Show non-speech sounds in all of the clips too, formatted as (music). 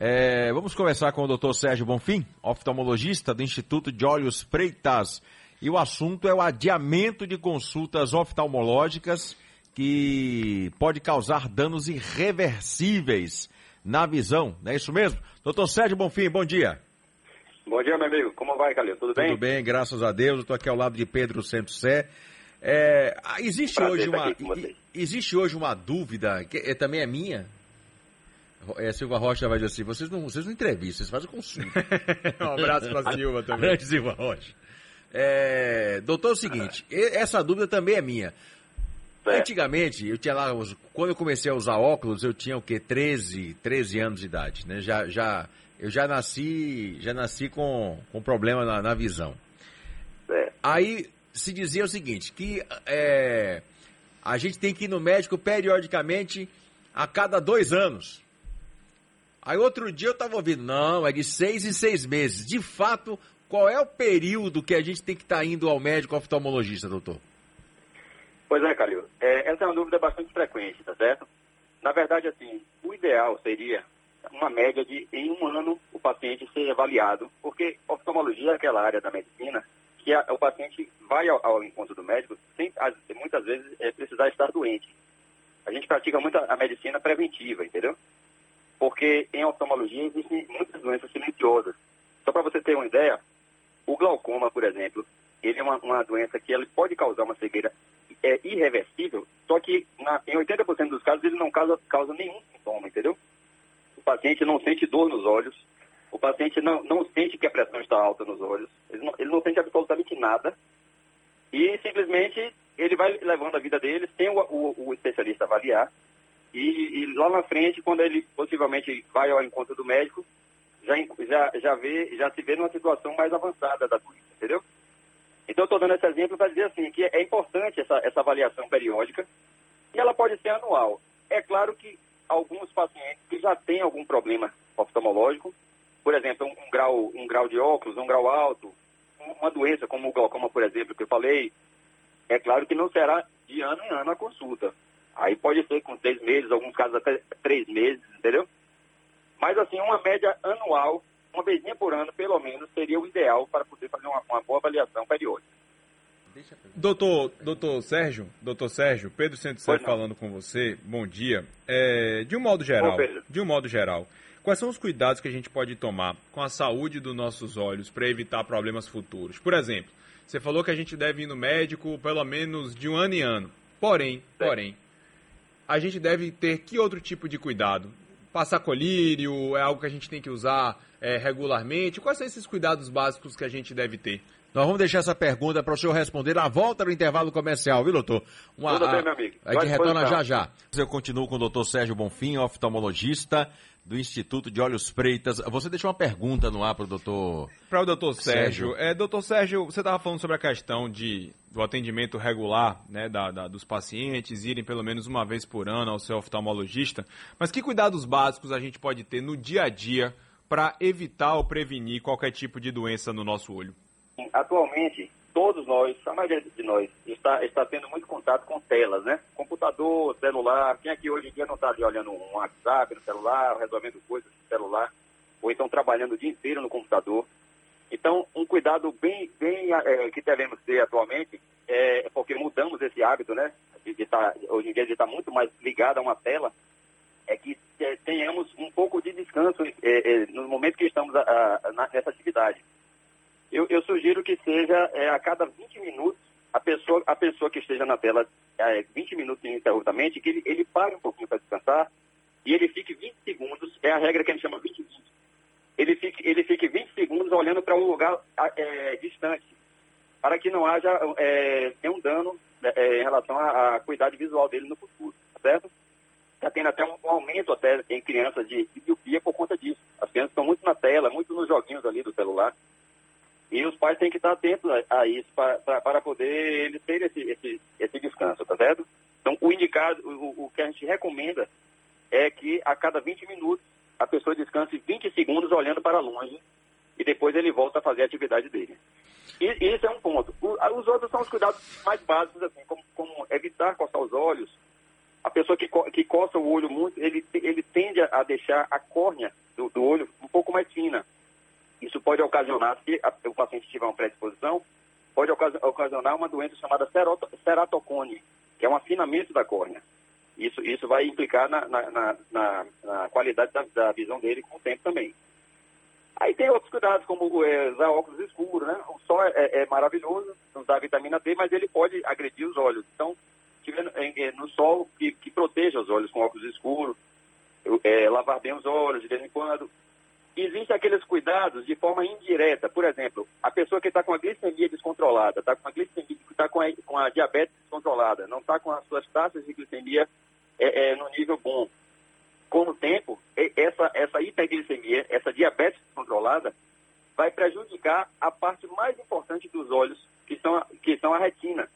É, vamos conversar com o Dr. Sérgio Bonfim, oftalmologista do Instituto de Olhos Freitas. E o assunto é o adiamento de consultas oftalmológicas que pode causar danos irreversíveis na visão. Não é isso mesmo? Doutor Sérgio Bonfim, bom dia. Bom dia, meu amigo. Como vai, Calil? Tudo bem? Tudo bem, graças a Deus. Eu estou aqui ao lado de Pedro Santos Sé. É, existe, Prazer hoje uma, existe hoje uma dúvida, que é, também é minha, é, Silva Rocha vai dizer assim, vocês não, vocês não entrevistam, vocês fazem consulta. (laughs) um abraço para (laughs) Silva também. Grande Silva Rocha. É, doutor, é o seguinte, essa dúvida também é minha. É. Antigamente, eu tinha lá, quando eu comecei a usar óculos, eu tinha o quê? 13, 13 anos de idade, né? Já, já, eu já nasci, já nasci com, com problema na, na visão. É. Aí se dizia o seguinte, que é, a gente tem que ir no médico periodicamente a cada dois anos. Aí outro dia eu estava ouvindo, não, é de seis em seis meses. De fato, qual é o período que a gente tem que estar tá indo ao médico oftalmologista, doutor? Pois é, Calil. É, essa é uma dúvida bastante frequente, tá certo? Na verdade, assim, o ideal seria uma média de, em um ano, o paciente ser avaliado, porque oftalmologia é aquela área da medicina que a, o paciente vai ao, ao, encontro do médico sem, muitas vezes, é, precisar estar doente. A gente pratica muito a, a medicina preventiva, entendeu? Porque em oftalmologia existem muitas doenças silenciosas. Só para você ter uma ideia, o glaucoma, por exemplo, ele é uma, uma doença que ele pode causar uma cegueira é, irreversível, só que na, em 80% dos casos ele não causa, causa nenhum sintoma, entendeu? O paciente não sente dor nos olhos, o paciente não, não sente que a pressão está alta nos olhos, ele não, ele não sente absolutamente nada e simplesmente ele vai levando a vida dele sem o, o, o especialista avaliar e, e, lá na frente, quando ele possivelmente vai ao encontro do médico, já, já, já, vê, já se vê numa situação mais avançada da doença, entendeu? Então, eu estou dando esse exemplo para dizer assim, que é importante essa, essa avaliação periódica e ela pode ser anual. É claro que alguns pacientes que já têm algum problema oftalmológico, por exemplo, um, um, grau, um grau de óculos, um grau alto, uma doença como o glaucoma, por exemplo, que eu falei, é claro que não será de ano em ano a consulta. Aí pode ser com seis meses, alguns casos até três meses, entendeu? Mas assim, uma média anual, uma vezinha por ano, pelo menos, seria o ideal para poder fazer uma, uma boa avaliação periódica. Doutor, doutor Sérgio, doutor Sérgio, Pedro Santos falando com você, bom dia. É, de um modo geral, bom, de um modo geral, quais são os cuidados que a gente pode tomar com a saúde dos nossos olhos para evitar problemas futuros? Por exemplo, você falou que a gente deve ir no médico pelo menos de um ano em ano. Porém, porém, a gente deve ter que outro tipo de cuidado? Passar colírio é algo que a gente tem que usar é, regularmente? Quais são esses cuidados básicos que a gente deve ter? Nós vamos deixar essa pergunta para o senhor responder na volta do intervalo comercial, viu, doutor? Uma, Tudo bem, meu amigo. A gente retorna já já. Eu continuo com o doutor Sérgio Bonfim, oftalmologista do Instituto de Olhos Freitas. Você deixou uma pergunta no ar para o doutor... Para o doutor Sérgio. Sérgio. É, doutor Sérgio, você estava falando sobre a questão de, do atendimento regular né, da, da, dos pacientes, irem pelo menos uma vez por ano ao seu oftalmologista. Mas que cuidados básicos a gente pode ter no dia a dia para evitar ou prevenir qualquer tipo de doença no nosso olho? Atualmente, todos nós, a maioria de nós, está, está tendo muito contato com telas, né? Computador, celular. Quem aqui hoje em dia não está ali olhando um WhatsApp no celular, resolvendo coisas no celular, ou então trabalhando o dia inteiro no computador. Então, um cuidado bem, bem é, que devemos ter atualmente, é porque mudamos esse hábito, né? De, de tá, hoje em dia de estar tá muito mais ligado a uma tela, é que é, tenhamos um pouco de descanso é, é no momento que estamos a, a, nessa atividade eu, eu sugiro que seja é, a cada 20 minutos, a pessoa, a pessoa que esteja na tela é, 20 minutos ininterruptamente, que ele, ele pare um pouquinho para descansar e ele fique 20 segundos, é a regra que a gente chama 20 20. Ele fique, ele fique 20 segundos olhando para um lugar é, distante, para que não haja é, nenhum dano é, em relação à, à cuidado visual dele no futuro, tá certo? Está tendo até um, um, aumento até em crianças de, de miopia por conta disso. As crianças estão muito na tela, muito nos joguinhos ali do celular. E os pais têm que estar atentos a, isso para poder eles terem esse, esse, esse descanso, tá certo? Então, o indicado, o, o que a gente recomenda é que a cada 20 minutos a pessoa descanse 20 segundos olhando para longe e depois ele volta a fazer a atividade dele. E, esse é um ponto. O, os outros são os cuidados mais básicos, assim, como, como evitar coçar os olhos, A pessoa que, co que coça o olho muito, ele, ele tende a deixar a córnea do, do olho um pouco mais fina. Isso pode ocasionar, se o paciente tiver uma predisposição, pode ocasionar uma doença chamada ceratocone, que é um afinamento da córnea. Isso, isso vai implicar na, na, na, na qualidade da, da, visão dele com o tempo também. Aí tem outros cuidados, como é, usar óculos escuros, né? O sol é, é, maravilhoso, nos dá vitamina D, mas ele pode agredir os olhos. Então, tiver no sol que, que proteja os olhos com óculos escuros, é, lavar bem os olhos de vez em quando. Existem aqueles cuidados de forma indireta. Por exemplo, a pessoa que está com a glicemia descontrolada, está com a glicemia, está com, com a, diabetes descontrolada, não está com as suas taxas de glicemia é, é, no nível bom. Com o tempo, essa, essa hiperglicemia, essa diabetes descontrolada, vai prejudicar a parte mais importante dos olhos, que são, que são a retina.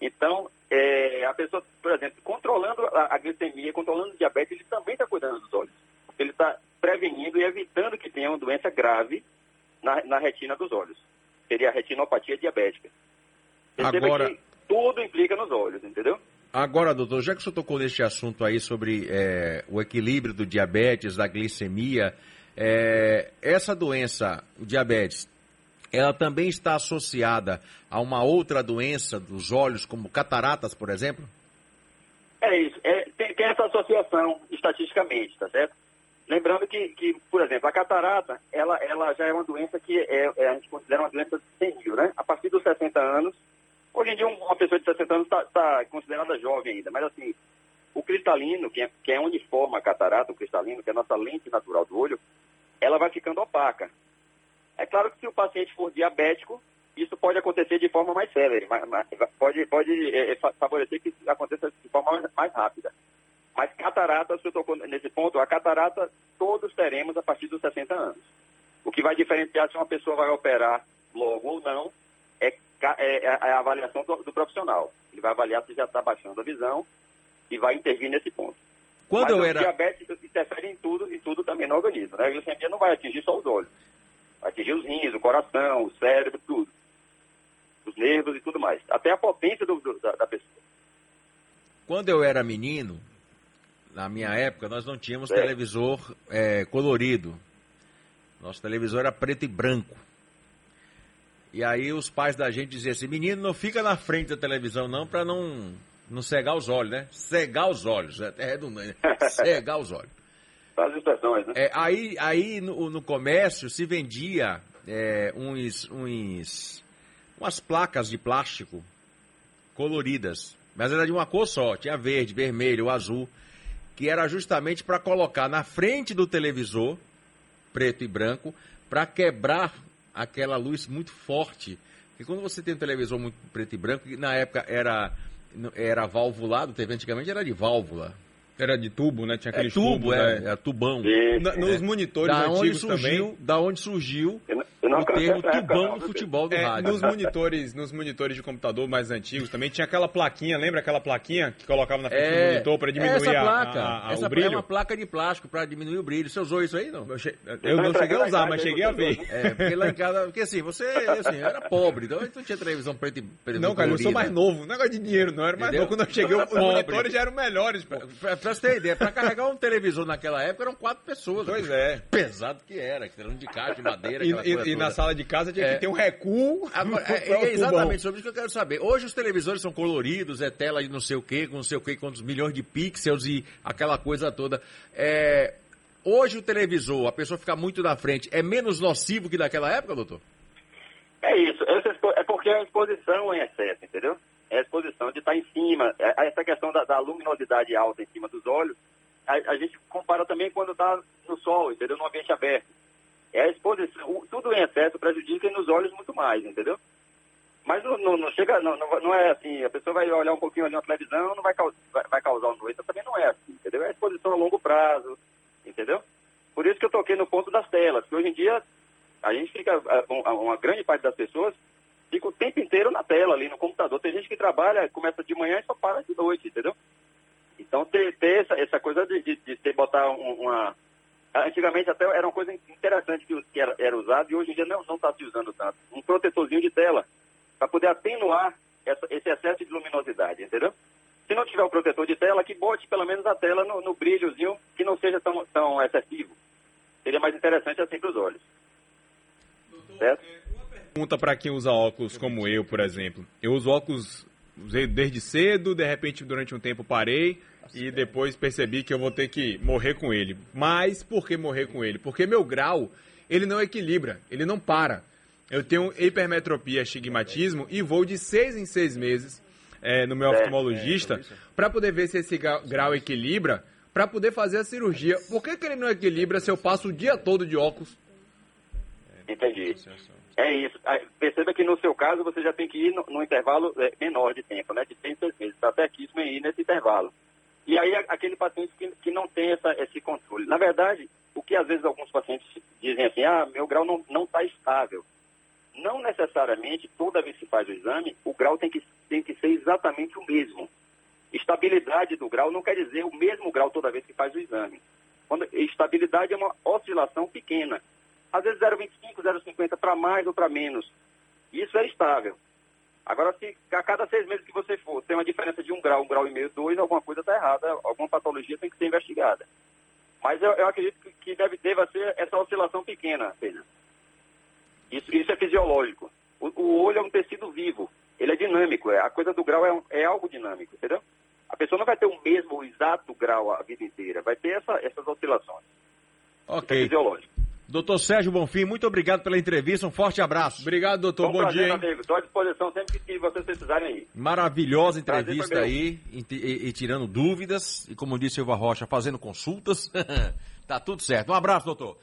Então, é, a pessoa, por exemplo, controlando a, a glicemia, controlando o diabetes, ele também está cuidando dos olhos. Ele está prevenindo e evitando que tenha uma doença grave na, na retina dos olhos. Seria a retinopatia diabética. Perceba Agora... que tudo implica nos olhos, entendeu? Agora, doutor, já que o senhor tocou neste assunto aí sobre é, o equilíbrio do diabetes, da glicemia, é, essa doença, o diabetes, ela também está associada a uma outra doença dos olhos, como cataratas, por exemplo? É isso. É, tem, tem, essa associação estatisticamente, tá certo? Lembrando que, que, por exemplo, a catarata, ela, ela já é uma doença que é, é, a gente considera uma doença senil, né? A partir dos 60 anos, hoje em dia uma pessoa de 60 anos está tá considerada jovem ainda, mas assim, o cristalino, que é, que é onde forma a catarata, o cristalino, que é a nossa lente natural do olho, ela vai ficando opaca. É claro que se o paciente for diabético, isso pode acontecer de forma mais célere, pode, pode é, é favorecer que aconteça de forma mais rápida. Mas catarata, se eu tocou nesse ponto, a catarata todos teremos a partir dos 60 anos. O que vai diferenciar se uma pessoa vai operar logo ou não é, é, é a avaliação do, do, profissional. Ele vai avaliar se já está baixando a visão e vai intervir nesse ponto. Quando Mas eu era... diabetes interfere em tudo e tudo também no organismo. Né? A glicemia não vai atingir só os olhos. Vai atingir os rins, o coração, o cérebro, tudo. Os nervos e tudo mais. Até a potência do, do, da, da pessoa. Quando eu era menino, na minha época, nós não tínhamos é. televisor é, colorido. Nosso televisor era preto e branco. E aí os pais da gente diziam assim, menino, não fica na frente da televisão não, para não, não cegar os olhos, né? Cegar os olhos, é até redundante. Né? (laughs) cegar os olhos. Faz expressões, né? É, aí aí no, no comércio se vendia é, uns, uns, umas placas de plástico coloridas. Mas era de uma cor só, tinha verde, vermelho, azul que era justamente para colocar na frente do televisor, preto e branco, para quebrar aquela luz muito forte. Porque quando você tem um televisor muito preto e branco, na época era, era valvulado, TV antigamente era de válvula. Era de tubo, né? Tinha aquele é tubo, é, é, tubão. Na, nos monitores da antigos surgiu, também. Da onde surgiu o termo tubão do futebol do é, rádio. Nos monitores, nos monitores de computador mais antigos também tinha aquela plaquinha, lembra aquela plaquinha que colocava na frente é, do monitor para diminuir essa placa, a, a, essa o brilho? é uma placa de plástico para diminuir o brilho. Você usou isso aí, não? Eu, che... eu não cheguei a usar, mas cheguei a ver. É, porque lá em casa, porque assim, você assim, era pobre, então a não tinha televisão preto e preto Não, cara, eu sou mais novo, não é negócio de dinheiro, não era mais Entendeu? novo. Quando eu cheguei, os monitores já eram melhores. Pô. Pra, pra você ter ideia, para carregar um televisor naquela época eram quatro pessoas. Pois é. Pesado que era, que era um de caixa, de madeira. E, e, e na sala de casa tinha é. que ter um recuo. Agora, (laughs) é, é, exatamente sobre isso que eu quero saber. Hoje os televisores são coloridos, é tela de não sei o quê, com não sei o quê, quantos milhões de pixels e aquela coisa toda. É, hoje o televisor, a pessoa ficar muito na frente, é menos nocivo que naquela época, doutor? É isso. É porque a exposição é em excesso, entendeu? É a exposição de estar em cima. É, essa questão da, da luminosidade alta em cima dos olhos, a, a gente compara também quando está no sol, entendeu? No ambiente aberto é a exposição. Tudo em excesso prejudica nos olhos muito mais, entendeu? Mas não, não, não chega, não, não, é assim, a pessoa vai olhar um pouquinho ali na televisão, não vai, vai, vai causar uma doença, também não é assim, entendeu? É a exposição a longo prazo, entendeu? Por isso que eu toquei no ponto das telas, porque hoje em dia a gente fica, uma grande parte das pessoas fica o tempo inteiro na tela ali, no computador. Tem gente que trabalha, começa de manhã e só para de noite, entendeu? Então ter, ter essa, essa coisa de, de, de ter, botar uma, Antigamente até era uma coisa interessante que, que era, era usado e hoje em dia não está se usando tanto. Um protetorzinho de tela para poder atenuar essa, esse excesso de luminosidade, entendeu? Se não, tiver o protetor de tela, que bote pelo menos a tela no, no brilhozinho, que não seja tão, tão excessivo. Seria mais interessante assim para os olhos. Doutor, certo? É, uma pergunta para quem usa óculos como eu, por exemplo. Eu uso óculos usei desde cedo, de repente durante um tempo parei e depois percebi que eu vou ter que morrer com ele. Mas por que morrer com ele? Porque meu grau, ele não equilibra, ele não para. Eu tenho hipermetropia, astigmatismo e vou de seis em seis meses é, no meu oftalmologista é, para poder ver se esse grau equilibra, para poder fazer a cirurgia. Por que, que ele não equilibra se eu passo o dia todo de óculos? Entendi. É isso. Perceba que no seu caso você já tem que ir no intervalo é, menor de tempo, né? De seis, seis meses. Está certíssimo em ir nesse intervalo. E aí aquele paciente que, que não tem essa, esse controle. Na verdade, o que às vezes alguns pacientes dizem assim, ah, meu grau não está estável não necessariamente, toda vez que faz o exame, o grau tem que, tem que ser exatamente o mesmo. Estabilidade do grau não quer dizer o mesmo grau toda vez que faz o exame. Quando, estabilidade é uma oscilação pequena. Às vezes 0,25, 0,50 para mais ou para menos. Isso é estável. Agora, se a cada seis meses que você for, tem uma diferença de um grau, um grau e meio, dois, alguma coisa está errada, alguma patologia tem que ser investigada. Mas eu, eu acredito que deve, deva ser essa oscilação pequena apenas. Isso, isso é fisiológico. O, o, olho é um tecido vivo, ele é dinâmico. É, a coisa do grau é, é algo dinâmico, entendeu? A pessoa não vai ter o mesmo, o exato grau a vida inteira, vai ter essa, essas oscilações. Ok. Isso é fisiológico. Doutor Sérgio Bonfim, muito obrigado pela entrevista, um forte abraço. Obrigado, doutor, um bom prazer, dia. Amigo. Estou à disposição sempre que vocês precisarem aí. Maravilhosa entrevista aí, e, e, e, tirando dúvidas, e como disse Silva Rocha, fazendo consultas. (laughs) tá tudo certo. Um abraço, doutor.